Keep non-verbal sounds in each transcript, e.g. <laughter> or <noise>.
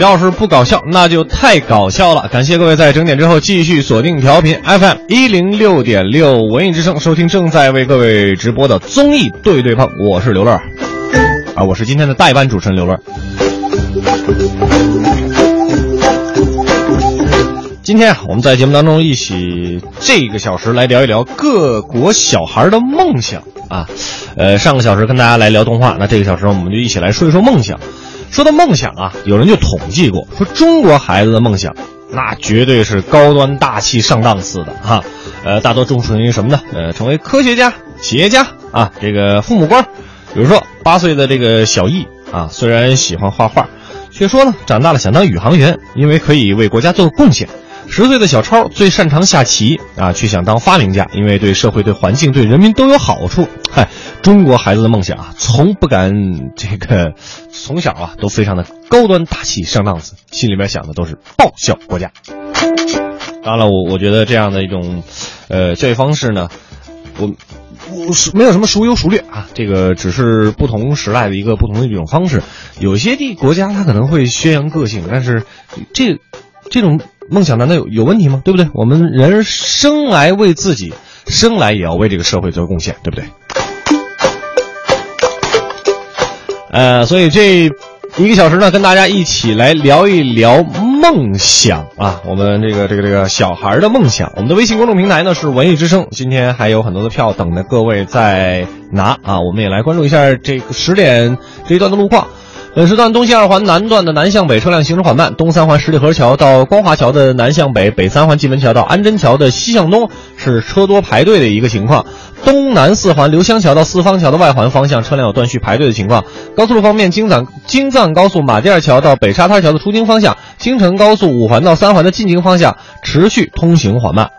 要是不搞笑，那就太搞笑了。感谢各位在整点之后继续锁定调频 FM 一零六点六文艺之声，收听正在为各位直播的综艺对对碰。我是刘乐，啊，我是今天的代班主持人刘乐。今天，我们在节目当中一起这个小时来聊一聊各国小孩的梦想啊。呃，上个小时跟大家来聊动画，那这个小时我们就一起来说一说梦想。说到梦想啊，有人就统计过，说中国孩子的梦想，那绝对是高端大气上档次的哈。呃，大多重视于什么呢？呃，成为科学家、企业家啊，这个父母官。比如说八岁的这个小易啊，虽然喜欢画画，却说呢，长大了想当宇航员，因为可以为国家做贡献。十岁的小超最擅长下棋啊，却想当发明家，因为对社会、对环境、对人民都有好处。嗨，中国孩子的梦想啊，从不敢这个，从小啊都非常的高端大气上档次，心里面想的都是报效国家。当然了，我我觉得这样的一种，呃，教育方式呢，我我是没有什么孰优孰劣啊，这个只是不同时代的一个不同的一种方式。有些地国家它可能会宣扬个性，但是这这种。梦想难道有有问题吗？对不对？我们人生来为自己，生来也要为这个社会做贡献，对不对？呃，所以这一个小时呢，跟大家一起来聊一聊梦想啊，我们这个这个这个小孩的梦想。我们的微信公众平台呢是文艺之声，今天还有很多的票等着各位在拿啊，我们也来关注一下这个十点这一段的路况。本时段东西二环南段的南向北车辆行驶缓慢，东三环十里河桥到光华桥的南向北，北三环蓟门桥到安贞桥的西向东是车多排队的一个情况。东南四环刘香桥到四方桥的外环方向车辆有断续排队的情况。高速路方面，京藏京藏高速马甸二桥到北沙滩桥的出京方向，京承高速五环到三环的进京方向持续通行缓慢。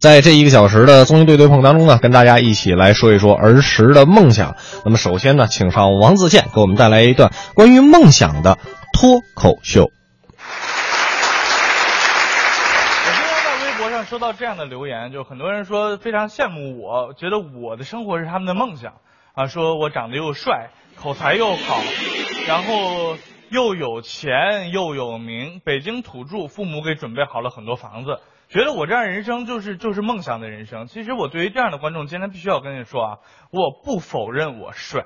在这一个小时的综艺对对碰当中呢，跟大家一起来说一说儿时的梦想。那么首先呢，请上王自健给我们带来一段关于梦想的脱口秀。我今天在微博上收到这样的留言，就很多人说非常羡慕我，觉得我的生活是他们的梦想啊，说我长得又帅，口才又好，然后又有钱又有名，北京土著，父母给准备好了很多房子。觉得我这样人生就是就是梦想的人生。其实我对于这样的观众，今天必须要跟你说啊，我不否认我帅，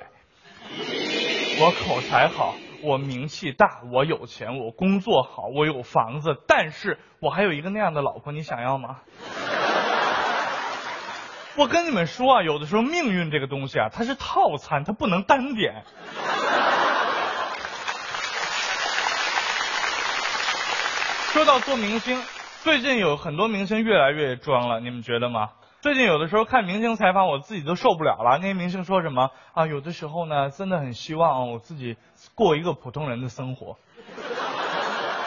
我口才好，我名气大，我有钱，我工作好，我有房子，但是我还有一个那样的老婆，你想要吗？我跟你们说啊，有的时候命运这个东西啊，它是套餐，它不能单点。说到做明星。最近有很多明星越来越装了，你们觉得吗？最近有的时候看明星采访，我自己都受不了了。那些明星说什么啊？有的时候呢，真的很希望我自己过一个普通人的生活，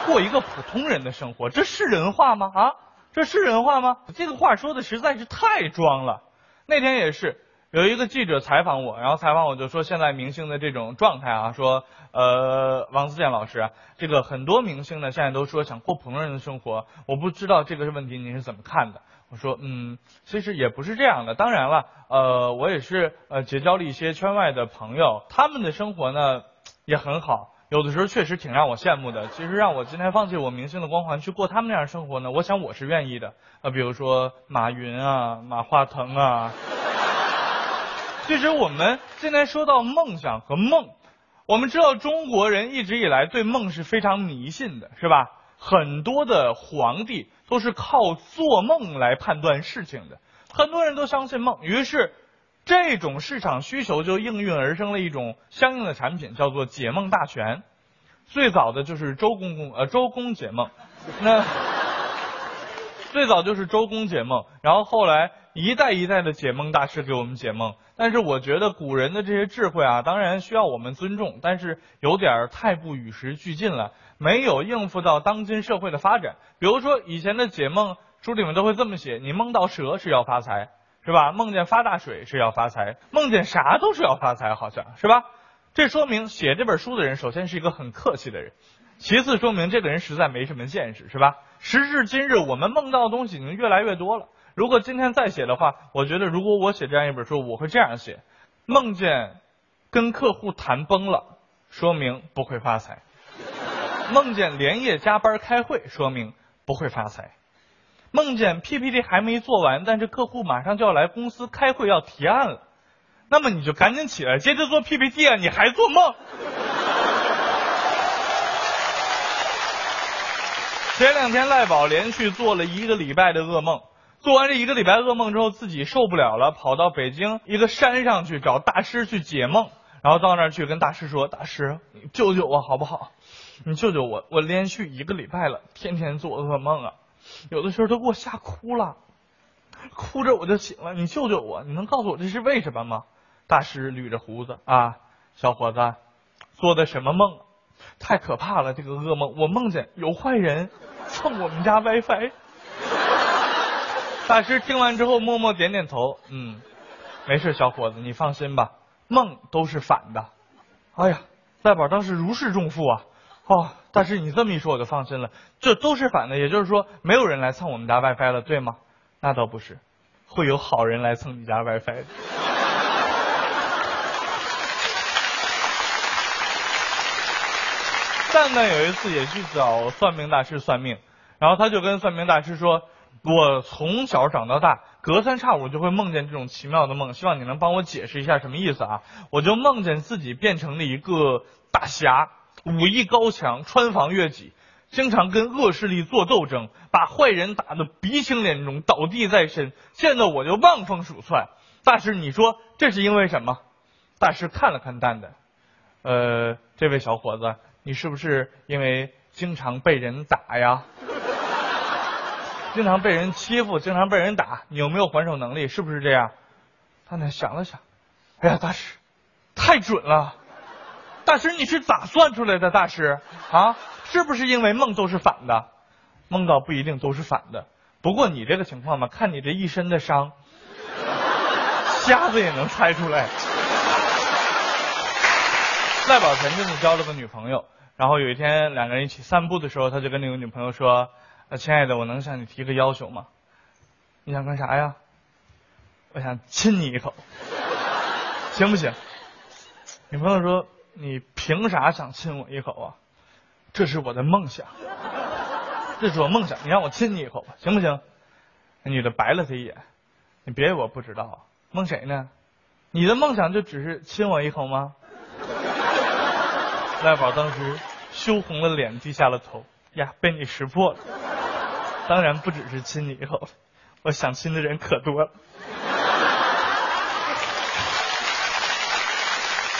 过一个普通人的生活，这是人话吗？啊，这是人话吗？这个话说的实在是太装了。那天也是。有一个记者采访我，然后采访我就说现在明星的这种状态啊，说呃王自健老师，这个很多明星呢现在都说想过普通人的生活，我不知道这个问题您是怎么看的？我说嗯，其实也不是这样的，当然了，呃我也是呃结交了一些圈外的朋友，他们的生活呢也很好，有的时候确实挺让我羡慕的。其实让我今天放弃我明星的光环去过他们那样生活呢，我想我是愿意的。呃比如说马云啊，马化腾啊。其实我们现在说到梦想和梦，我们知道中国人一直以来对梦是非常迷信的，是吧？很多的皇帝都是靠做梦来判断事情的，很多人都相信梦，于是这种市场需求就应运而生了一种相应的产品，叫做解梦大全。最早的就是周公公呃周公解梦，那最早就是周公解梦，然后后来一代一代的解梦大师给我们解梦。但是我觉得古人的这些智慧啊，当然需要我们尊重，但是有点太不与时俱进了，没有应付到当今社会的发展。比如说以前的解梦书里面都会这么写：你梦到蛇是要发财，是吧？梦见发大水是要发财，梦见啥都是要发财，好像是吧？这说明写这本书的人首先是一个很客气的人，其次说明这个人实在没什么见识，是吧？时至今日，我们梦到的东西已经越来越多了。如果今天再写的话，我觉得如果我写这样一本书，我会这样写：梦见跟客户谈崩了，说明不会发财；梦见连夜加班开会，说明不会发财；梦见 PPT 还没做完，但是客户马上就要来公司开会要提案了，那么你就赶紧起来接着做 PPT 啊！你还做梦？前两天赖宝连续做了一个礼拜的噩梦，做完这一个礼拜噩梦之后，自己受不了了，跑到北京一个山上去找大师去解梦，然后到那儿去跟大师说：“大师，你救救我好不好？你救救我，我连续一个礼拜了，天天做噩梦啊，有的时候都给我吓哭了，哭着我就醒了，你救救我，你能告诉我这是为什么吗？”大师捋着胡子啊，小伙子，做的什么梦？太可怕了！这个噩梦，我梦见有坏人蹭我们家 WiFi。大师听完之后默默点点头，嗯，没事，小伙子，你放心吧，梦都是反的。哎呀，赖宝当时如释重负啊！哦，大师你这么一说我就放心了，这都是反的，也就是说没有人来蹭我们家 WiFi 了，对吗？那倒不是，会有好人来蹭你家 WiFi 的。蛋蛋有一次也去找算命大师算命，然后他就跟算命大师说：“我从小长到大，隔三差五就会梦见这种奇妙的梦，希望你能帮我解释一下什么意思啊？”我就梦见自己变成了一个大侠，武艺高强，穿房越脊，经常跟恶势力做斗争，把坏人打得鼻青脸肿，倒地在身，见到我就望风鼠窜。大师，你说这是因为什么？大师看了看蛋蛋，呃，这位小伙子。你是不是因为经常被人打呀？<laughs> 经常被人欺负，经常被人打，你有没有还手能力？是不是这样？他呢想了想，哎呀，大师，太准了！大师，你是咋算出来的？大师啊，是不是因为梦都是反的？梦到不一定都是反的。不过你这个情况嘛，看你这一身的伤，瞎子也能猜出来。赖宝晨就是交了个女朋友。然后有一天两个人一起散步的时候，他就跟那个女朋友说：“亲爱的，我能向你提个要求吗？你想干啥呀？我想亲你一口，行不行？”女朋友说：“你凭啥想亲我一口啊？这是我的梦想，这是我梦想，你让我亲你一口，行不行？”那女的白了他一眼：“你别以为我不知道，梦谁呢？你的梦想就只是亲我一口吗？”赖宝当时羞红了脸，低下了头。呀，被你识破了。当然不只是亲你一口，我想亲的人可多了。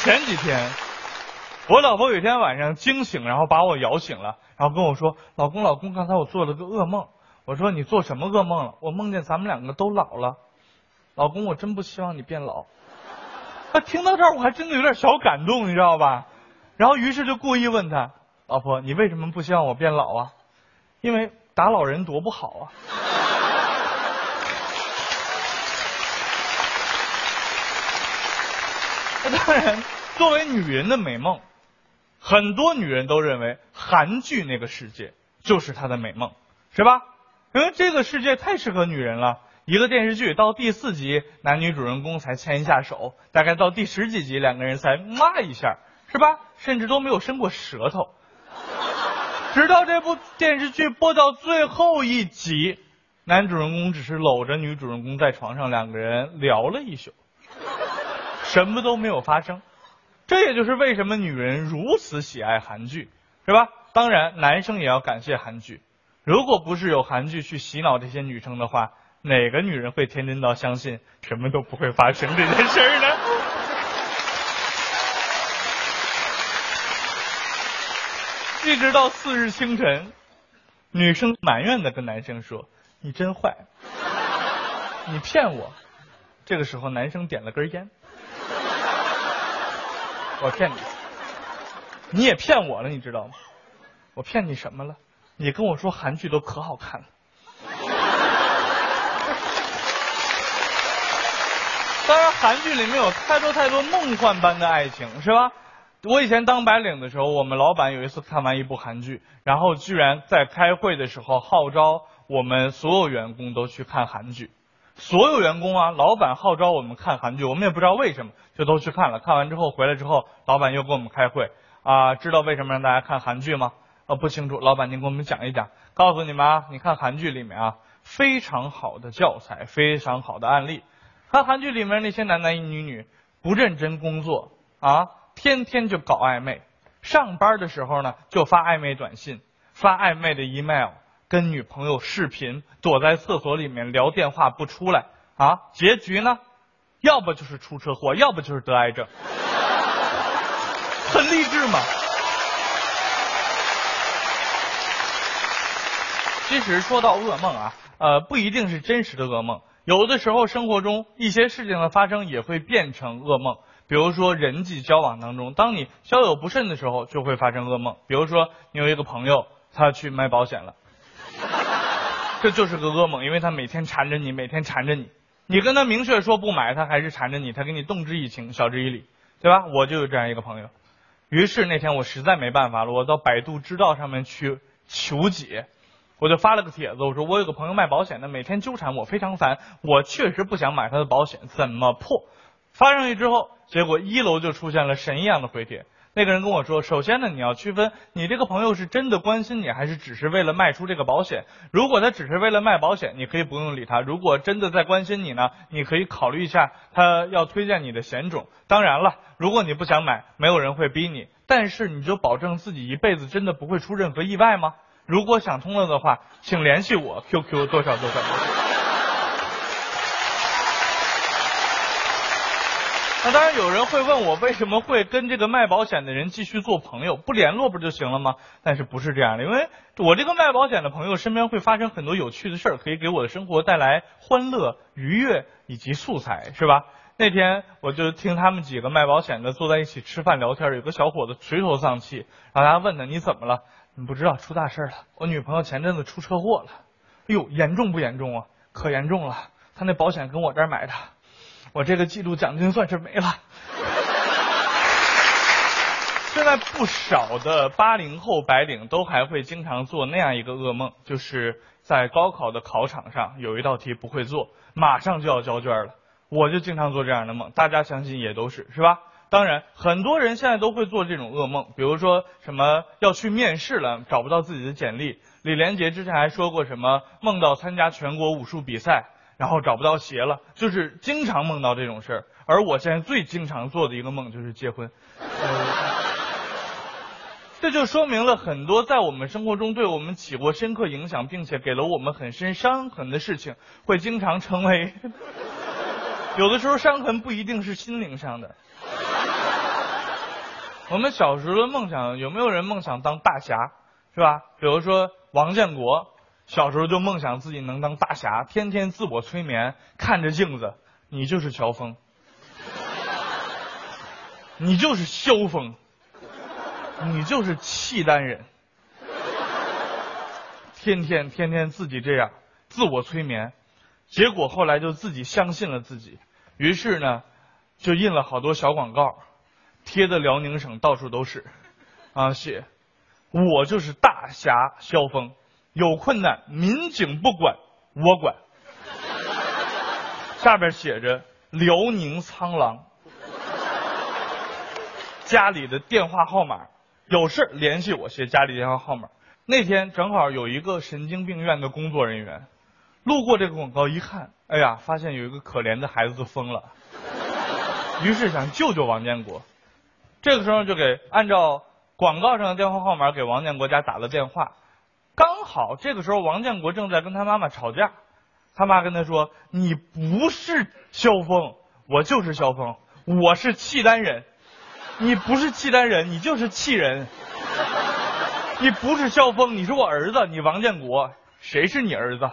前几天，我老婆有一天晚上惊醒，然后把我摇醒了，然后跟我说：“老公，老公，刚才我做了个噩梦。”我说：“你做什么噩梦了？”我梦见咱们两个都老了。老公，我真不希望你变老。啊，听到这儿我还真的有点小感动，你知道吧？然后，于是就故意问他：“老婆，你为什么不希望我变老啊？因为打老人多不好啊！” <laughs> 当然，作为女人的美梦，很多女人都认为韩剧那个世界就是她的美梦，是吧？因为这个世界太适合女人了。一个电视剧到第四集，男女主人公才牵一下手，大概到第十几集，两个人才骂一下。是吧？甚至都没有伸过舌头，直到这部电视剧播到最后一集，男主人公只是搂着女主人公在床上，两个人聊了一宿，什么都没有发生。这也就是为什么女人如此喜爱韩剧，是吧？当然，男生也要感谢韩剧。如果不是有韩剧去洗脑这些女生的话，哪个女人会天真到相信什么都不会发生这件事呢？一直到次日清晨，女生埋怨的跟男生说：“你真坏，你骗我。”这个时候，男生点了根烟。我骗你，你也骗我了，你知道吗？我骗你什么了？你跟我说韩剧都可好看了。当然，韩剧里面有太多太多梦幻般的爱情，是吧？我以前当白领的时候，我们老板有一次看完一部韩剧，然后居然在开会的时候号召我们所有员工都去看韩剧。所有员工啊，老板号召我们看韩剧，我们也不知道为什么，就都去看了。看完之后回来之后，老板又跟我们开会啊，知道为什么让大家看韩剧吗？啊，不清楚。老板您给我们讲一讲，告诉你们啊，你看韩剧里面啊，非常好的教材，非常好的案例。看韩剧里面那些男男女女不认真工作啊，天天就搞暧昧，上班的时候呢就发暧昧短信，发暧昧的 email。跟女朋友视频，躲在厕所里面聊电话不出来啊？结局呢？要不就是出车祸，要不就是得癌症，很励志嘛。其实说到噩梦啊，呃，不一定是真实的噩梦，有的时候生活中一些事情的发生也会变成噩梦。比如说人际交往当中，当你交友不慎的时候，就会发生噩梦。比如说你有一个朋友，他去买保险了。<laughs> 这就是个噩梦，因为他每天缠着你，每天缠着你。你跟他明确说不买，他还是缠着你，他给你动之以情，晓之以理，对吧？我就有这样一个朋友。于是那天我实在没办法了，我到百度知道上面去求解，我就发了个帖子，我说我有个朋友卖保险的，每天纠缠我，非常烦。我确实不想买他的保险，怎么破？发上去之后，结果一楼就出现了神一样的回帖。那个人跟我说，首先呢，你要区分你这个朋友是真的关心你，还是只是为了卖出这个保险。如果他只是为了卖保险，你可以不用理他；如果真的在关心你呢，你可以考虑一下他要推荐你的险种。当然了，如果你不想买，没有人会逼你，但是你就保证自己一辈子真的不会出任何意外吗？如果想通了的话，请联系我，QQ 多少多少。那当然，有人会问我为什么会跟这个卖保险的人继续做朋友，不联络不就行了吗？但是不是这样的，因为我这个卖保险的朋友身边会发生很多有趣的事儿，可以给我的生活带来欢乐、愉悦以及素材，是吧？那天我就听他们几个卖保险的坐在一起吃饭聊天，有个小伙子垂头丧气，然后大家问他你怎么了？你不知道出大事了，我女朋友前阵子出车祸了，哎呦，严重不严重啊？可严重了，他那保险跟我这儿买的。我这个季度奖金算是没了。现在不少的八零后白领都还会经常做那样一个噩梦，就是在高考的考场上有一道题不会做，马上就要交卷了。我就经常做这样的梦，大家相信也都是是吧？当然，很多人现在都会做这种噩梦，比如说什么要去面试了，找不到自己的简历。李连杰之前还说过什么梦到参加全国武术比赛。然后找不到鞋了，就是经常梦到这种事儿。而我现在最经常做的一个梦就是结婚，<laughs> 这就说明了很多在我们生活中对我们起过深刻影响，并且给了我们很深伤痕的事情，会经常成为。<laughs> 有的时候伤痕不一定是心灵上的。我们小时候的梦想，有没有人梦想当大侠？是吧？比如说王建国。小时候就梦想自己能当大侠，天天自我催眠，看着镜子，你就是乔峰，你就是萧峰，你就是契丹人，天天天天自己这样自我催眠，结果后来就自己相信了自己，于是呢，就印了好多小广告，贴的辽宁省到处都是，啊写，我就是大侠萧峰。有困难，民警不管，我管。下边写着辽宁苍狼，家里的电话号码，有事联系我，写家里电话号码。那天正好有一个神经病院的工作人员路过这个广告，一看，哎呀，发现有一个可怜的孩子疯了，于是想救救王建国。这个时候就给按照广告上的电话号码给王建国家打了电话。刚好这个时候，王建国正在跟他妈妈吵架，他妈跟他说：“你不是萧峰，我就是萧峰，我是契丹人，你不是契丹人，你就是契人，你不是萧峰，你是我儿子，你王建国，谁是你儿子？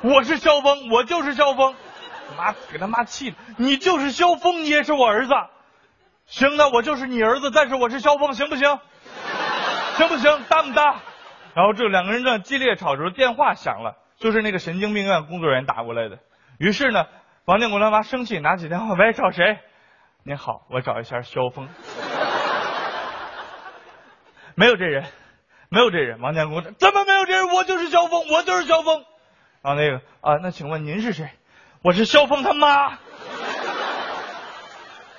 我是萧峰，我就是萧峰，妈给他妈气的，你就是萧峰，你也是我儿子，行，那我就是你儿子，但是我是萧峰，行不行？行不行？搭不搭？”然后这两个人正激烈吵着，电话响了，就是那个神经病院工作人员打过来的。于是呢，王建国他妈生气，拿起电话，喂，找谁？您好，我找一下萧峰。没有这人，没有这人。王建国怎么没有这人？我就是萧峰，我就是萧峰。然后那个啊，那请问您是谁？我是萧峰他妈。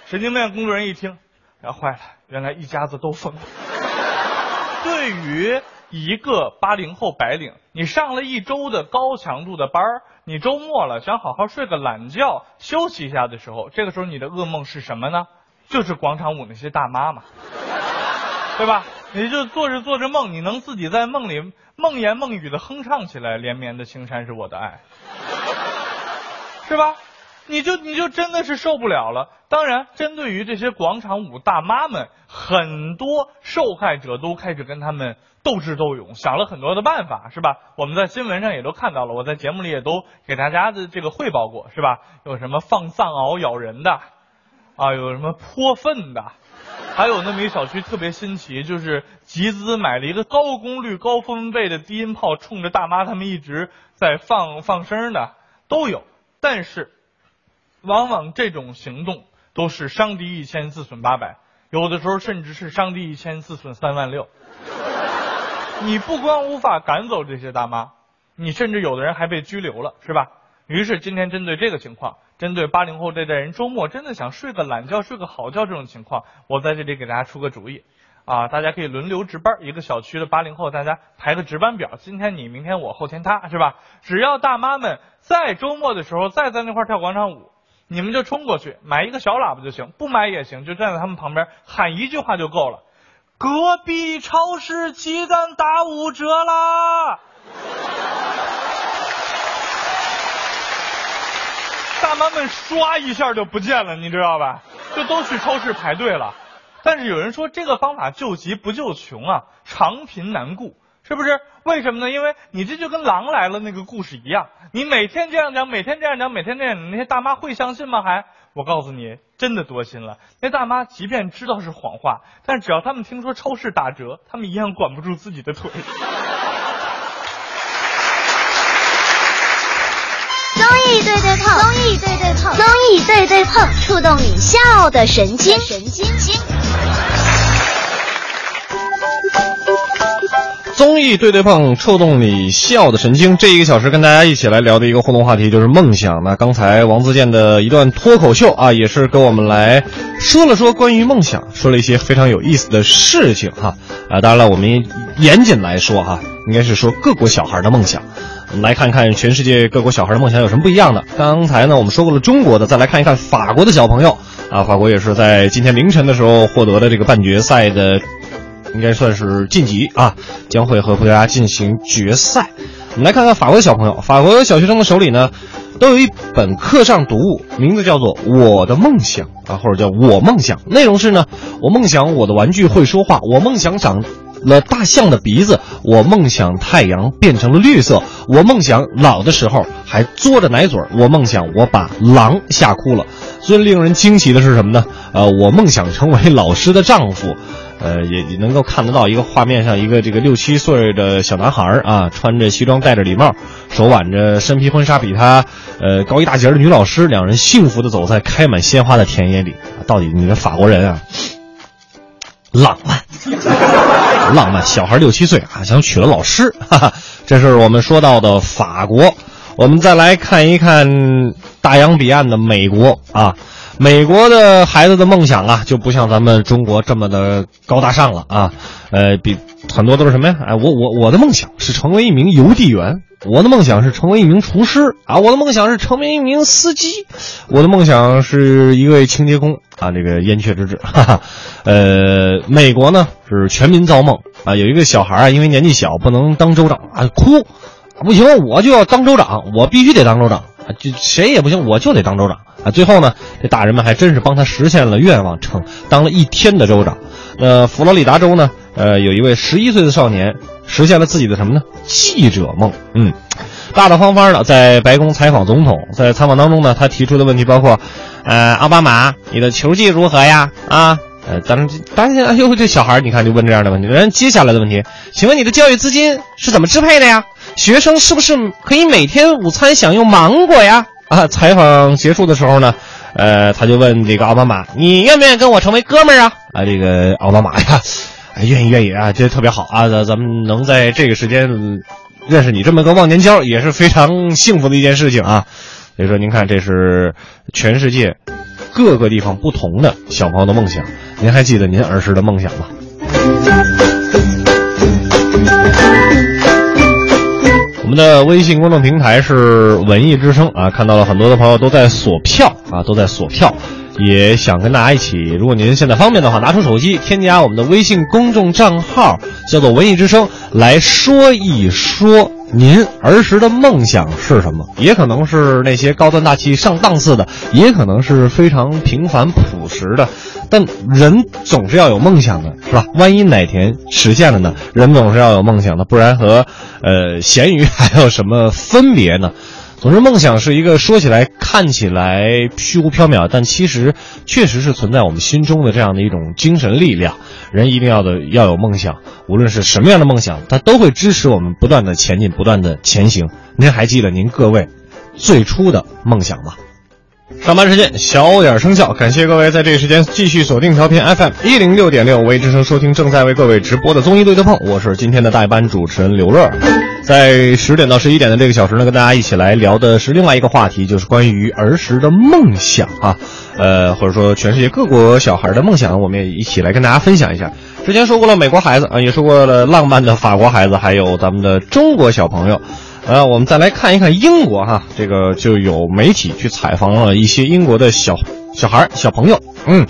神经病院工作人员一听，然后坏了，原来一家子都疯了。对于一个八零后白领，你上了一周的高强度的班儿，你周末了想好好睡个懒觉休息一下的时候，这个时候你的噩梦是什么呢？就是广场舞那些大妈嘛，<laughs> 对吧？你就做着做着梦，你能自己在梦里梦言梦语的哼唱起来，连绵的青山是我的爱，<laughs> 是吧？你就你就真的是受不了了。当然，针对于这些广场舞大妈们，很多受害者都开始跟他们斗智斗勇，想了很多的办法，是吧？我们在新闻上也都看到了，我在节目里也都给大家的这个汇报过，是吧？有什么放藏獒咬人的，啊，有什么泼粪的，还有那么一小区特别新奇，就是集资买了一个高功率、高分贝的低音炮，冲着大妈他们一直在放放声的都有，但是。往往这种行动都是伤敌一千自损八百，有的时候甚至是伤敌一千自损三万六。你不光无法赶走这些大妈，你甚至有的人还被拘留了，是吧？于是今天针对这个情况，针对八零后这代人周末真的想睡个懒觉、睡个好觉这种情况，我在这里给大家出个主意啊，大家可以轮流值班，一个小区的八零后大家排个值班表，今天你，明天我，后天他，是吧？只要大妈们在周末的时候再在那块跳广场舞。你们就冲过去买一个小喇叭就行，不买也行，就站在他们旁边喊一句话就够了。隔壁超市鸡蛋打五折啦！大妈们唰一下就不见了，你知道吧？就都去超市排队了。但是有人说这个方法救急不救穷啊，长贫难顾。是不是？为什么呢？因为你这就跟狼来了那个故事一样，你每天这样讲，每天这样讲，每天这样讲，那些大妈会相信吗？还，我告诉你，真的多心了。那大妈即便知道是谎话，但只要他们听说超市打折，他们一样管不住自己的腿。<laughs> 综艺对对碰，综艺对对碰，综艺对对碰，触动你笑的神经，神经经。综艺对对碰，触动你笑的神经。这一个小时跟大家一起来聊的一个互动话题就是梦想。那刚才王自健的一段脱口秀啊，也是跟我们来说了说关于梦想，说了一些非常有意思的事情哈。啊，当然了，我们严谨来说哈，应该是说各国小孩的梦想。我们来看看全世界各国小孩的梦想有什么不一样的。刚才呢，我们说过了中国的，再来看一看法国的小朋友啊。法国也是在今天凌晨的时候获得了这个半决赛的。应该算是晋级啊，将会和葡萄牙进行决赛。我们来看看法国的小朋友，法国小学生的手里呢，都有一本课上读物，名字叫做《我的梦想》啊，或者叫我梦想。内容是呢，我梦想我的玩具会说话，我梦想长了大象的鼻子，我梦想太阳变成了绿色，我梦想老的时候还嘬着奶嘴，我梦想我把狼吓哭了。最令人惊奇的是什么呢？呃，我梦想成为老师的丈夫。呃，也也能够看得到一个画面上，一个这个六七岁的小男孩啊，穿着西装，戴着礼帽，手挽着身披婚纱，比他呃高一大截的女老师，两人幸福的走在开满鲜花的田野里。到底你的法国人啊，浪漫，浪漫，小孩六七岁啊，想娶了老师，哈哈，这是我们说到的法国。我们再来看一看大洋彼岸的美国啊。美国的孩子的梦想啊，就不像咱们中国这么的高大上了啊，呃，比很多都是什么呀？哎，我我我的梦想是成为一名邮递员，我的梦想是成为一名厨师啊，我的梦想是成为一名司机，我的梦想是一位清洁工啊，这个燕雀之志，<laughs> 哈哈，呃，美国呢是全民造梦啊，有一个小孩啊，因为年纪小不能当州长啊，哭，不行，我就要当州长，我必须得当州长啊，就谁也不行，我就得当州长。啊，最后呢，这大人们还真是帮他实现了愿望，成当了一天的州长。那，佛罗里达州呢，呃，有一位十一岁的少年实现了自己的什么呢？记者梦。嗯，大大方方的在白宫采访总统，在采访当中呢，他提出的问题包括，呃，奥巴马，你的球技如何呀？啊，呃，当然，当然，<laughs> 哎呦，这小孩你看就问这样的问题。人接下来的问题，请问你的教育资金是怎么支配的呀？学生是不是可以每天午餐享用芒果呀？啊，采访结束的时候呢，呃，他就问这个奥巴马：“你愿不愿意跟我成为哥们儿啊？”啊，这个奥巴马呀，愿意愿意啊，觉得特别好啊，咱咱们能在这个时间认识你这么个忘年交，也是非常幸福的一件事情啊。所以说，您看，这是全世界各个地方不同的小朋友的梦想。您还记得您儿时的梦想吗？我们的微信公众平台是文艺之声啊，看到了很多的朋友都在锁票啊，都在锁票，也想跟大家一起。如果您现在方便的话，拿出手机添加我们的微信公众账号，叫做文艺之声，来说一说您儿时的梦想是什么？也可能是那些高端大气上档次的，也可能是非常平凡朴实的。但人总是要有梦想的，是吧？万一哪天实现了呢？人总是要有梦想的，不然和呃咸鱼还有什么分别呢？总之，梦想是一个说起来看起来虚无缥缈，但其实确实是存在我们心中的这样的一种精神力量。人一定要的要有梦想，无论是什么样的梦想，它都会支持我们不断的前进，不断的前行。您还记得您各位最初的梦想吗？上班时间小点声效，感谢各位在这个时间继续锁定调频 FM 一零六点六，为之声收听正在为各位直播的综艺对对碰，我是今天的代班主持人刘乐，在十点到十一点的这个小时呢，跟大家一起来聊的是另外一个话题，就是关于儿时的梦想啊，呃，或者说全世界各国小孩的梦想，我们也一起来跟大家分享一下。之前说过了美国孩子啊，也说过了浪漫的法国孩子，还有咱们的中国小朋友。呃，我们再来看一看英国哈，这个就有媒体去采访了一些英国的小小孩儿、小朋友，嗯，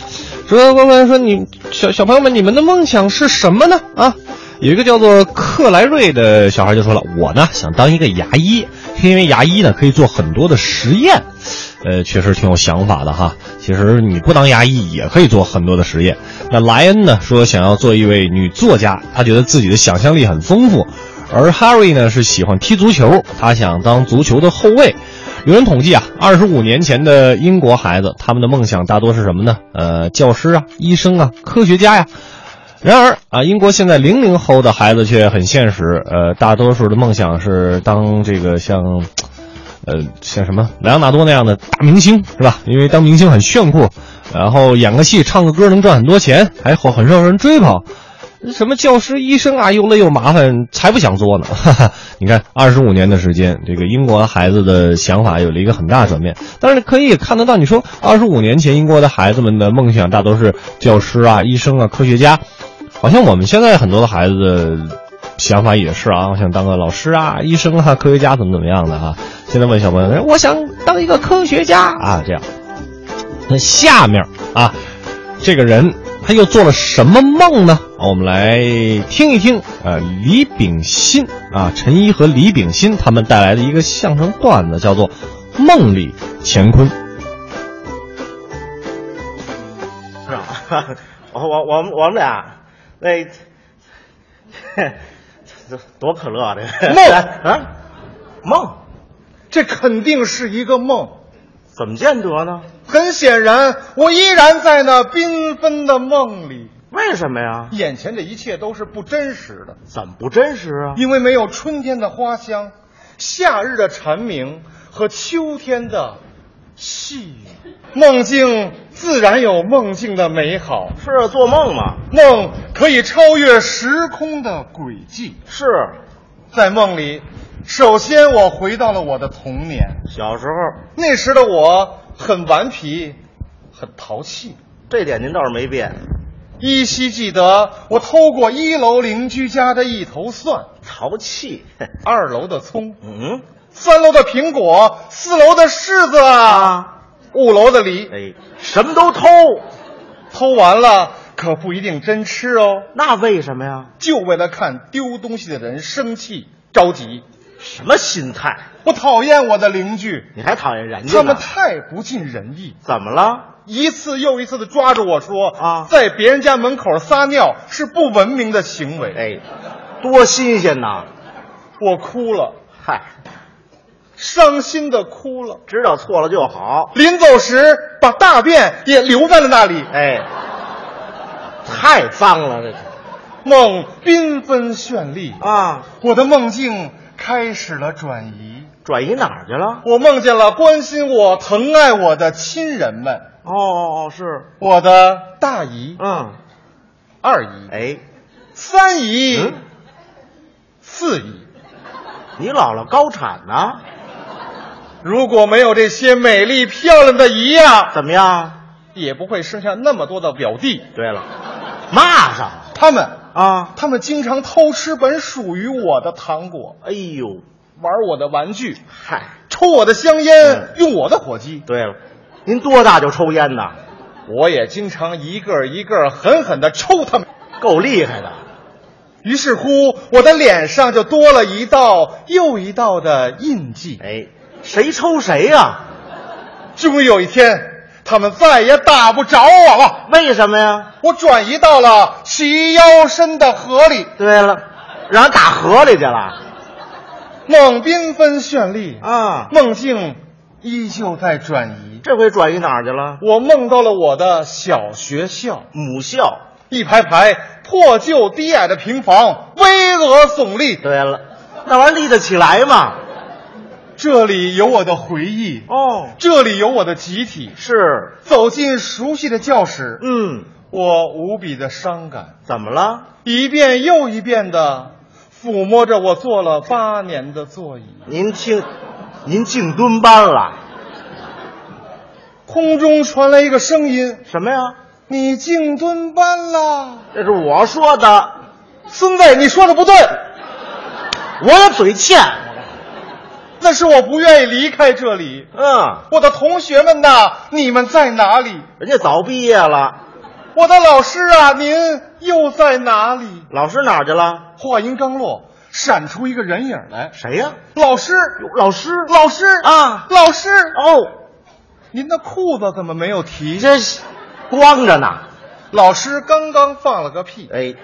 说问问说你小小朋友们，你们的梦想是什么呢？啊，有一个叫做克莱瑞的小孩就说了，我呢想当一个牙医，因为牙医呢可以做很多的实验，呃，确实挺有想法的哈。其实你不当牙医也可以做很多的实验。那莱恩呢说想要做一位女作家，他觉得自己的想象力很丰富。而 Harry 呢是喜欢踢足球，他想当足球的后卫。有人统计啊，二十五年前的英国孩子，他们的梦想大多是什么呢？呃，教师啊，医生啊，科学家呀。然而啊，英国现在零零后的孩子却很现实，呃，大多数的梦想是当这个像，呃，像什么莱昂纳多那样的大明星，是吧？因为当明星很炫酷，然后演个戏、唱个歌能赚很多钱，还很很受人追捧。什么教师、医生啊，又累又麻烦，才不想做呢。哈哈，你看，二十五年的时间，这个英国孩子的想法有了一个很大转变。但是可以看得到，你说二十五年前英国的孩子们的梦想大都是教师啊、医生啊、科学家，好像我们现在很多的孩子想法也是啊，我想当个老师啊、医生啊、科学家怎么怎么样的哈。现在问小朋友，我想当一个科学家啊，这样。那下面啊，这个人。他又做了什么梦呢？我们来听一听，呃，李炳新啊，陈一和李炳新他们带来的一个相声段子，叫做《梦里乾坤》。是 <laughs> 吧？我我我我们俩，那这 <laughs> 多可乐的梦 <laughs> 啊梦，这肯定是一个梦。怎么见得呢？很显然，我依然在那缤纷的梦里。为什么呀？眼前这一切都是不真实的。怎么不真实啊？因为没有春天的花香，夏日的蝉鸣和秋天的细雨。梦境自然有梦境的美好，是做梦嘛？梦可以超越时空的轨迹。是，在梦里。首先，我回到了我的童年，小时候，那时的我很顽皮，很淘气，这点您倒是没变。依稀记得，我偷过一楼邻居家的一头蒜，淘气；二楼的葱，嗯，三楼的苹果，四楼的柿子啊，五楼的梨，哎，什么都偷，偷完了可不一定真吃哦。那为什么呀？就为了看丢东西的人生气着急。什么心态？我讨厌我的邻居，你还讨厌人家？他们太不尽人意。怎么了？一次又一次的抓着我说啊，在别人家门口撒尿是不文明的行为。哎，多新鲜呐！我哭了，嗨，伤心的哭了。知道错了就好。临走时把大便也留在了那里。哎，太脏了，这梦缤纷绚丽啊！我的梦境开始了转移，转移哪儿去了？我梦见了关心我、疼爱我的亲人们。哦哦哦，是我的大姨，嗯，二姨，哎，三姨，嗯，四姨。你姥姥高产呢？如果没有这些美丽漂亮的姨呀，怎么样？也不会生下那么多的表弟。对了，骂上了他们，啊！他们经常偷吃本属于我的糖果，哎呦，玩我的玩具，嗨，抽我的香烟，用我的火机。对了，您多大就抽烟呐？我也经常一个一个狠狠地抽他们。够厉害的。于是乎，我的脸上就多了一道又一道的印记。哎，谁抽谁呀、终于有一天，他们再也打不着我了。为什么呀？我转移到了齐腰深的河里，对了，让人打河里去了梦缤纷绚丽，啊！梦境依旧在转移。这回转移哪儿去了？我梦到了我的小学校，母校。一排排破旧低矮的平房，巍峨耸立。对了，那玩意儿立得起来吗？这里有我的回忆，哦，这里有我的集体。是，走进熟悉的教室，嗯，我无比的伤感，怎么了？一遍又一遍的抚摸着我坐了八年的座椅。您听，您进蹲班了？空中传来一个声音什么呀？：“你进蹲班了这是我说的，！”孙子，你说的不对，我也嘴欠。那是我不愿意离开这里。嗯，我的同学们呐，你们在哪里？人家早毕业了，我的老师啊，您又在哪里？老师哪儿去了？话音刚落，闪出一个人影来。谁呀、老师，老师老师啊老师，哦，您的裤子怎么没有提？这是光着呢。老师刚刚放了个屁，哎，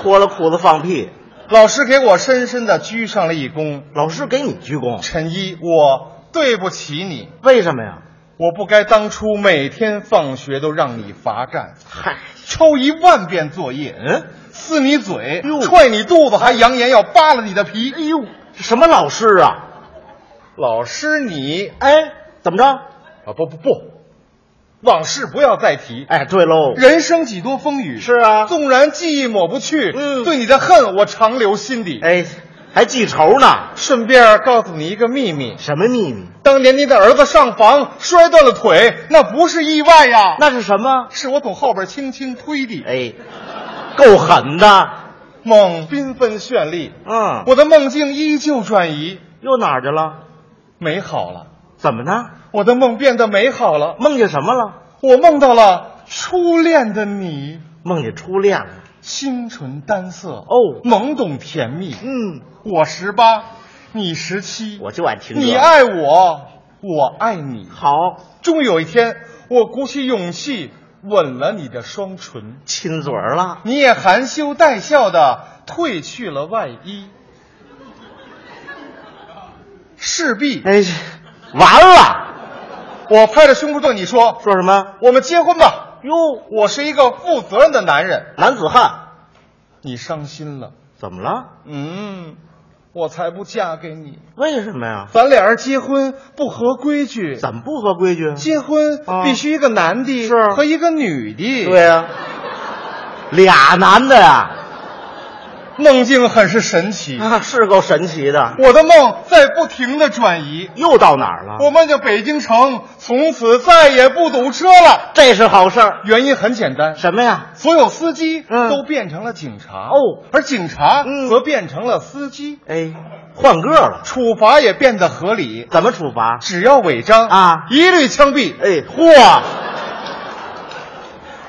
脱了裤子放屁。老师给我深深的鞠上了一躬。老师给你鞠躬，陈一，我对不起你，为什么呀？我不该当初每天放学都让你罚站，嗨，抄一万遍作业，嗯，撕你嘴哟，踹你肚子，还扬言要扒了你的皮。哎呦，什么老师啊？老师你哎，怎么着？啊不不不，往事不要再提。哎，对喽，人生几多风雨，是啊纵然记忆抹不去，嗯对你的恨我常留心底。哎，还记仇呢？顺便告诉你一个秘密，什么秘密？当年你的儿子上房摔断了腿，那不是意外呀，那是什么？是我从后边轻轻推的。哎，够狠的。梦缤纷绚丽，嗯，我的梦境依旧转移，又哪儿去了？美好了，怎么呢？我的梦变得美好了，梦见什么了？我梦到了初恋的你，梦见初恋了。清纯单色，哦懵懂甜蜜。嗯，我十八，你十七，我就爱听这你爱我，我爱你。好，终于有一天，我鼓起勇气吻了你的双唇，亲嘴儿了。你也含羞带笑的褪去了外衣。势必，哎，完了。我拍着胸脯对你说说什么？：“我们结婚吧。哟，我是一个负责任的男人。男子汉。”你伤心了，怎么了？嗯，我才不嫁给你。为什么呀？咱俩人结婚不合规矩，怎么不合规矩？结婚啊必须一个男的是和一个女的。对呀、俩男的呀，梦境很是神奇，啊，是够神奇的。我的梦在不停的转移。又到哪儿了？我梦见北京城从此再也不堵车了，这是好事儿。原因很简单，什么呀？所有司机嗯都变成了警察哦而警察嗯则变成了司机，哎，换个了。处罚也变得合理，怎么处罚？只要违章啊一律枪毙。哎，嚯，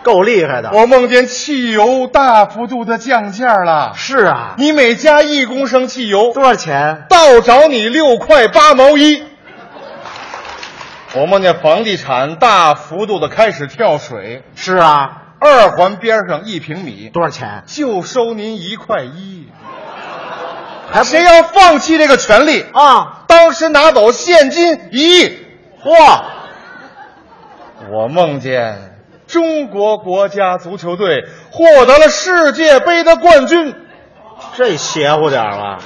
够厉害的。我梦见汽油大幅度的降价了，是啊，你每加一公升汽油，多少钱？倒找你六块八毛一。我梦见房地产大幅度的开始跳水，是啊，二环边上一平米多少钱？就收您一块一。还谁要放弃这个权利，啊？当时拿走现金一亿。嚯，我梦见中国国家足球队获得了世界杯的冠军，这邪乎点儿了。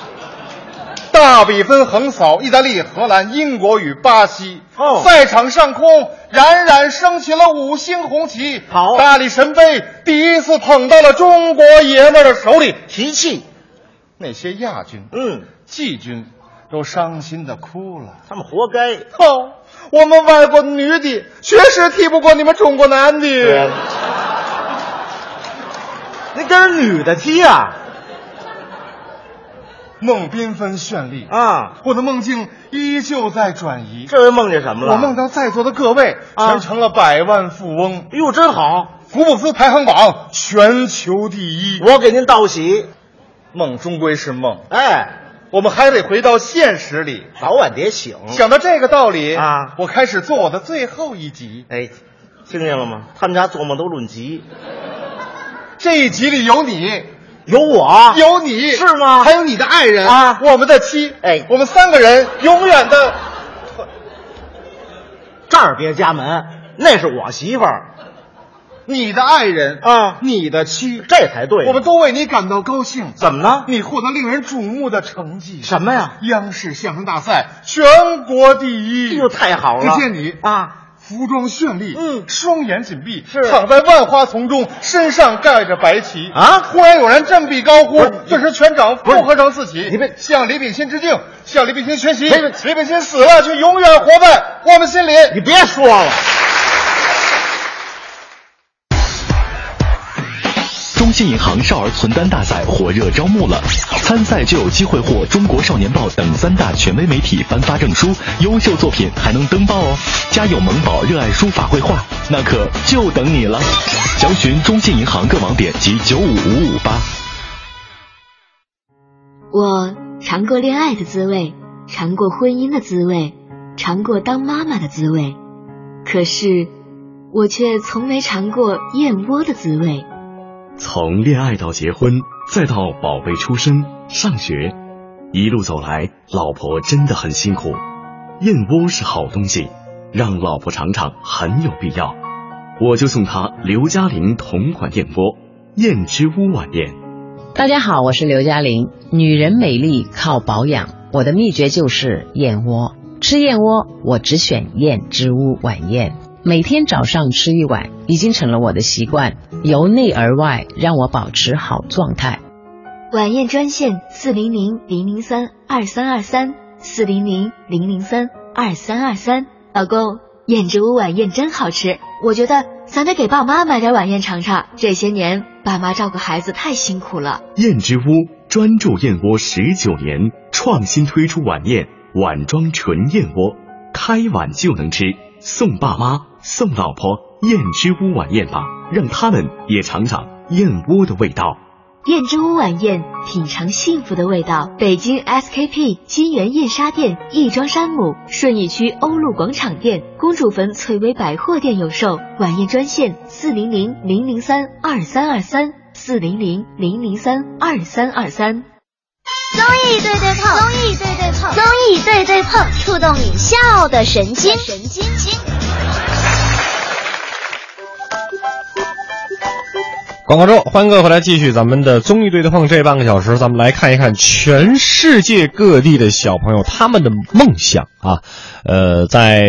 大比分横扫意大利、荷兰、英国与巴西。哦赛场上空冉冉升起了五星红旗。好大力神杯第一次捧到了中国爷们儿的手里。提气，那些亚军、嗯，季军都伤心的哭了。他们活该。哦，我们外国女的确实踢不过你们中国男的。你跟人女的踢啊？梦缤纷绚丽啊！我的梦境依旧在转移。这回梦见什么了？我梦到在座的各位全成了百万富翁。哎呦，真好！福布斯排行榜全球第一。我给您道喜。梦终归是梦，哎，我们还得回到现实里，早晚得醒。想到这个道理啊，我开始做我的最后一集。哎，听见了吗？他们家做梦都论集。这一集里有你，有我，有你是吗？还有你的爱人啊，我们的妻。哎，我们三个人永远的。这儿别家门，那是我媳妇儿。你的爱人啊，你的妻，这才对。我们都为你感到高兴。怎么了？你获得令人瞩目的成绩。什么呀？央视相声大赛全国第一。哎呦，太好了！只见你啊，服装绚丽，嗯，双眼紧闭，是躺在万花丛中，身上盖着白旗啊！忽然有人振臂高呼，顿时全场附和声四起。你们向李炳新致敬，向李炳新学习。别李炳新死了，却永远活在我们心里。你别说了。中信银行少儿存单大赛火热招募了，参赛就有机会获《中国少年报》等三大权威媒体颁发证书，优秀作品还能登报哦！家有萌宝热爱书法绘画，那可就等你了。详询中信银行各网点及九五五五八。我尝过恋爱的滋味，尝过婚姻的滋味，尝过当妈妈的滋味，可是我却从没尝过燕窝的滋味。从恋爱到结婚，再到宝贝出生、上学，一路走来，老婆真的很辛苦。燕窝是好东西，让老婆尝尝很有必要。我就送她刘嘉玲同款燕窝——燕之屋晚宴。大家好，我是刘嘉玲。女人美丽靠保养，我的秘诀就是燕窝。吃燕窝，我只选燕之屋晚宴。每天早上吃一碗，已经成了我的习惯，由内而外让我保持好状态。晚宴专线四零零零零三二三二三四零零零零三二三二三。老公，燕之屋晚宴真好吃，我觉得咱得给爸妈买点晚宴尝尝。这些年爸妈照顾孩子太辛苦了。燕之屋专注燕窝十九年，创新推出晚宴碗装纯燕窝，开碗就能吃，送爸妈。送老婆燕之屋晚宴吧，让他们也尝尝燕窝的味道。燕之屋晚宴，品尝幸福的味道。北京 SKP 金源燕莎店、亦庄山姆、顺义区欧陆广场店、公主坟翠微百货店有售。晚宴专线：四零零零零三二三二三，四零零零零三二三二三。综艺对对碰，综艺对对碰，综艺对对碰，触动你笑的神经，神经经。广告之后，欢迎各位回来继续咱们的综艺对对碰这半个小时，咱们来看一看全世界各地的小朋友他们的梦想啊。呃，在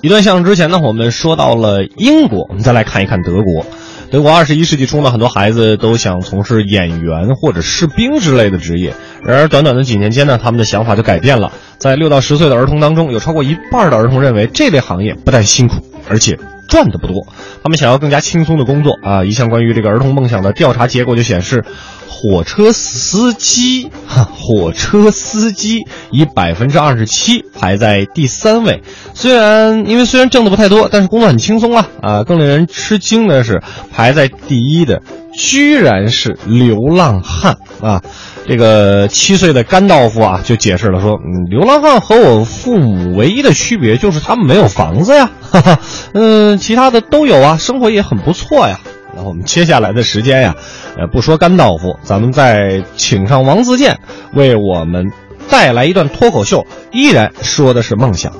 一段相声之前呢，我们说到了英国，我们再来看一看德国。德国二十一世纪初呢，很多孩子都想从事演员或者士兵之类的职业。然而，短短的几年间呢，他们的想法就改变了。在六到十岁的儿童当中，有超过一半的儿童认为这类行业不但辛苦，而且赚的不多。他们想要更加轻松的工作啊！一项关于这个儿童梦想的调查结果就显示，火车司机，哈，<laughs> 火车司机以百分之二十七排在第三位。虽然因为虽然挣的不太多，但是工作很轻松啊啊！更令人吃惊的是，排在第一的居然是流浪汉啊！这个七岁的甘道夫啊就解释了说，嗯，流浪汉和我父母唯一的区别就是他们没有房子呀，哈哈，嗯，其他的都有啊，啊生活也很不错呀。那我们接下来的时间呀，呃，不说甘道夫，咱们再请上王自健，为我们带来一段脱口秀，依然说的是梦想。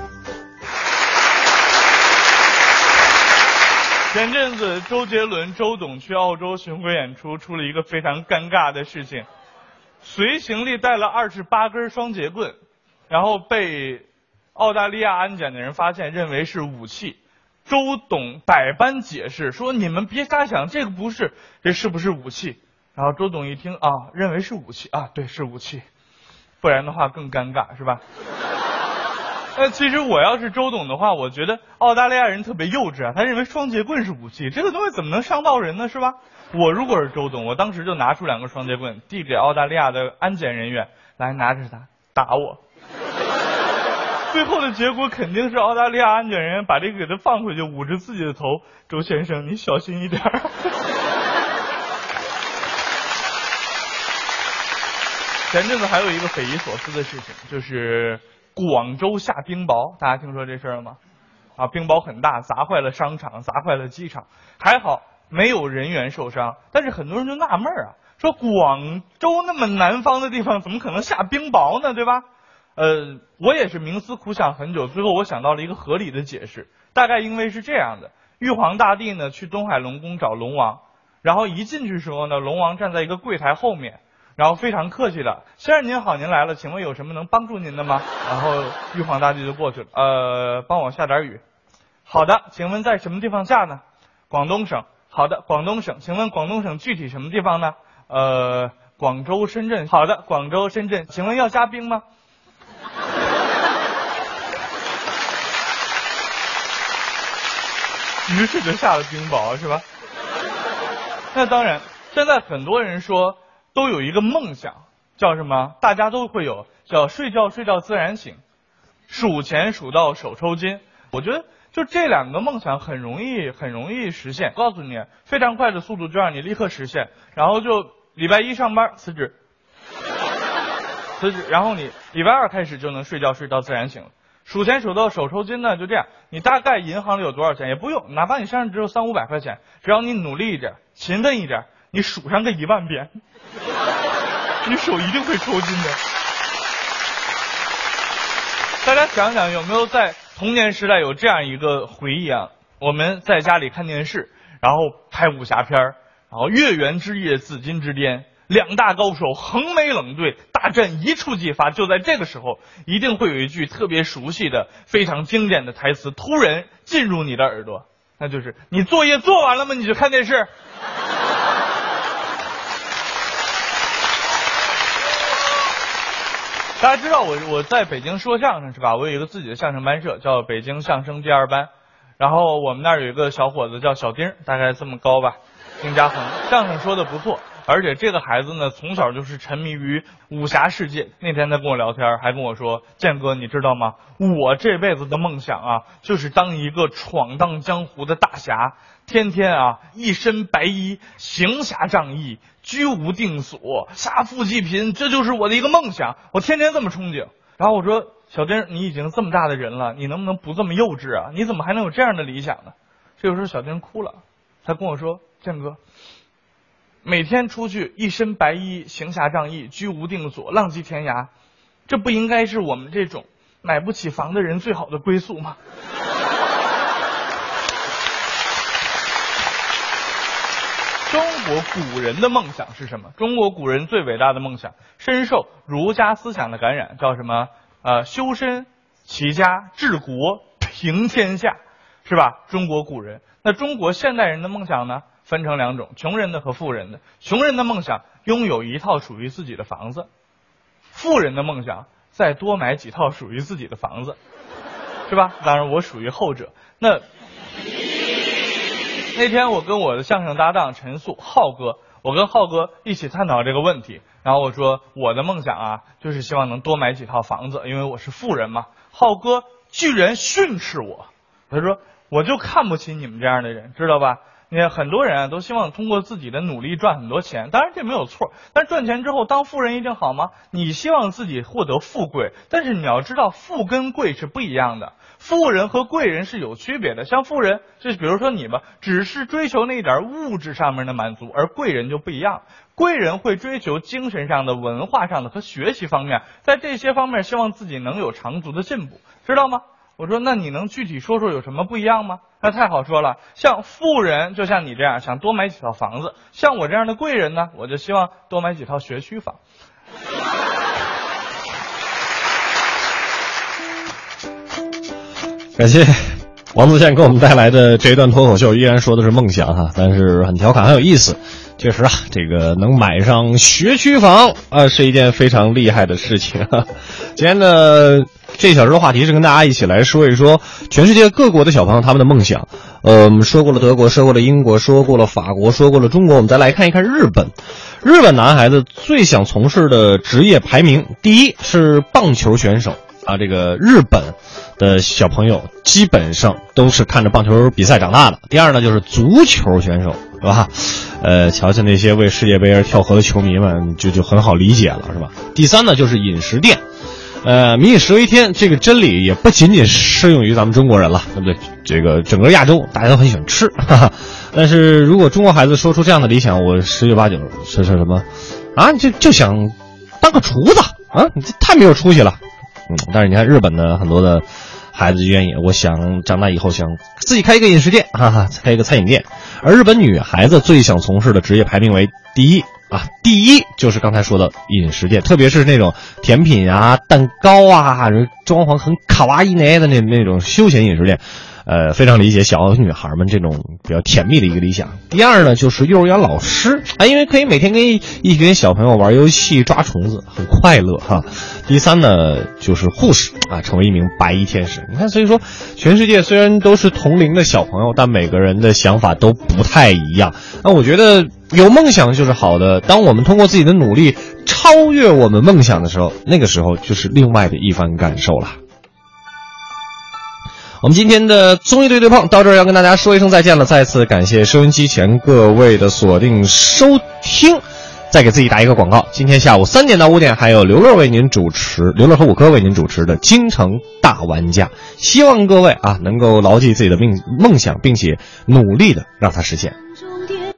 前阵子周杰伦周董去澳洲巡回演出，出了一个非常尴尬的事情，随行李带了二十八根双节棍，然后被澳大利亚安检的人发现，认为是武器。周董百般解释说：“你们别瞎想，这个不是，这是不是武器？”然后周董一听啊，认为是武器啊，对，是武器。不然的话更尴尬，是吧？<laughs> 那其实我要是周董的话，我觉得澳大利亚人特别幼稚啊，他认为双节棍是武器，这个东西怎么能伤到人呢，是吧？我如果是周董，我当时就拿出两个双节棍递给澳大利亚的安检人员，来拿着它打我。最后的结果肯定是澳大利亚安检人员把这个给他放回去，捂着自己的头。周先生，你小心一点。<laughs> 前阵子还有一个匪夷所思的事情，就是广州下冰雹，大家听说这事儿了吗？啊，冰雹很大，砸坏了商场，砸坏了机场，还好没有人员受伤。但是很多人就纳闷啊，说广州那么南方的地方，怎么可能下冰雹呢？对吧？呃，我也是冥思苦想很久，最后我想到了一个合理的解释，大概因为是这样的：玉皇大帝呢去东海龙宫找龙王，然后一进去时候呢，龙王站在一个柜台后面。然后非常客气的，先生您好，您来了，请问有什么能帮助您的吗？然后玉皇大帝就过去了，呃，帮我下点雨。好的，请问在什么地方下呢？广东省。好的，广东省，请问广东省具体什么地方呢？呃，广州、深圳。好的，广州、深圳，请问要加冰吗？于是就下了冰雹，是吧？那当然，现在很多人说。都有一个梦想，叫什么？大家都会有，叫睡觉睡到自然醒，数钱数到手抽筋。我觉得就这两个梦想很容易，很容易实现。告诉你，非常快的速度就让你立刻实现。然后就礼拜一上班辞职，辞职，然后你礼拜二开始就能睡觉睡到自然醒了。数钱数到手抽筋呢，就这样。你大概银行里有多少钱也不用，哪怕你身上只有三五百块钱，只要你努力一点，勤奋一点。你数上个一万遍，<laughs> 你手一定会抽筋的。大家想想，有没有在童年时代有这样一个回忆啊？我们在家里看电视，然后拍武侠片然后月圆之夜，紫金之巅，两大高手横眉冷对，大战一触即发。就在这个时候，一定会有一句特别熟悉的、非常经典的台词突然进入你的耳朵，那就是：“你作业做完了吗？你就看电视。<laughs> ”大家知道我我在北京说相声是吧？我有一个自己的相声班社，叫北京相声第二班。然后我们那儿有一个小伙子叫小丁，大概这么高吧，丁家恒，相声说的不错。而且这个孩子呢，从小就是沉迷于武侠世界。那天他跟我聊天，还跟我说：“建哥，你知道吗？我这辈子的梦想啊，就是当一个闯荡江湖的大侠，天天啊一身白衣，行侠仗义。”居无定所，杀富济贫，这就是我的一个梦想。我天天这么憧憬。然后我说：“小丁，你已经这么大的人了，你能不能不这么幼稚啊？你怎么还能有这样的理想呢？”这个时候，小丁哭了，他跟我说：“建哥，每天出去一身白衣，行侠仗义，居无定所，浪迹天涯，这不应该是我们这种买不起房的人最好的归宿吗？” <laughs> 中国古人的梦想是什么？中国古人最伟大的梦想，深受儒家思想的感染，叫什么？呃，修身、齐家、治国、平天下，是吧？中国古人。那中国现代人的梦想呢？分成两种：穷人的和富人的。穷人的梦想拥有一套属于自己的房子，富人的梦想再多买几套属于自己的房子，是吧？当然，我属于后者。那。那天我跟我的相声搭档陈素浩哥，我跟浩哥一起探讨这个问题。然后我说我的梦想啊，就是希望能多买几套房子，因为我是富人嘛。浩哥居然训斥我，他说我就看不起你们这样的人，知道吧？你看很多人啊，都希望通过自己的努力赚很多钱，当然这没有错。但赚钱之后当富人一定好吗？你希望自己获得富贵，但是你要知道富跟贵是不一样的。富人和贵人是有区别的，像富人，就比如说你吧，只是追求那点物质上面的满足，而贵人就不一样，贵人会追求精神上的、文化上的和学习方面，在这些方面希望自己能有长足的进步，知道吗？我说，那你能具体说说有什么不一样吗？那太好说了，像富人就像你这样想多买几套房子，像我这样的贵人呢，我就希望多买几套学区房。感谢王自健给我们带来的这一段脱口秀，依然说的是梦想哈，但是很调侃，很有意思。确实啊，这个能买上学区房啊，是一件非常厉害的事情哈。今天的这小时的话题是跟大家一起来说一说全世界各国的小朋友他们的梦想。呃，我们说过了德国，说过了英国，说过了法国，说过了中国，我们再来看一看日本。日本男孩子最想从事的职业排名，第一是棒球选手啊。这个日本的小朋友基本上都是看着棒球比赛长大的。第二呢，就是足球选手，是吧？呃，瞧瞧那些为世界杯而跳河的球迷们，就就很好理解了，是吧？第三呢，就是饮食店。呃，民以食为天，这个真理也不仅仅适用于咱们中国人了，对不对？这个整个亚洲大家都很喜欢吃，哈哈。但是如果中国孩子说出这样的理想，我十有八九是是什么？啊，就就想当个厨子啊，你这太没有出息了。嗯，但是你看日本的很多的孩子就愿意，我想长大以后想自己开一个饮食店，哈哈，开一个餐饮店。而日本女孩子最想从事的职业排名为第一。啊，第一就是刚才说的饮食店，特别是那种甜品啊、蛋糕啊，装潢很卡哇伊呢的那那种休闲饮食店，呃，非常理解小女孩们这种比较甜蜜的一个理想。第二呢，就是幼儿园老师啊，因为可以每天跟一群小朋友玩游戏、抓虫子，很快乐哈。第三呢，就是护士啊，成为一名白衣天使。你看，所以说，全世界虽然都是同龄的小朋友，但每个人的想法都不太一样。那我觉得。有梦想就是好的。当我们通过自己的努力超越我们梦想的时候，那个时候就是另外的一番感受了。我们今天的综艺对对碰到这儿要跟大家说一声再见了。再次感谢收音机前各位的锁定收听。再给自己打一个广告，今天下午三点到五点还有刘乐为您主持，刘乐和五哥为您主持的《京城大玩家》，希望各位啊能够牢记自己的命梦想，并且努力的让它实现。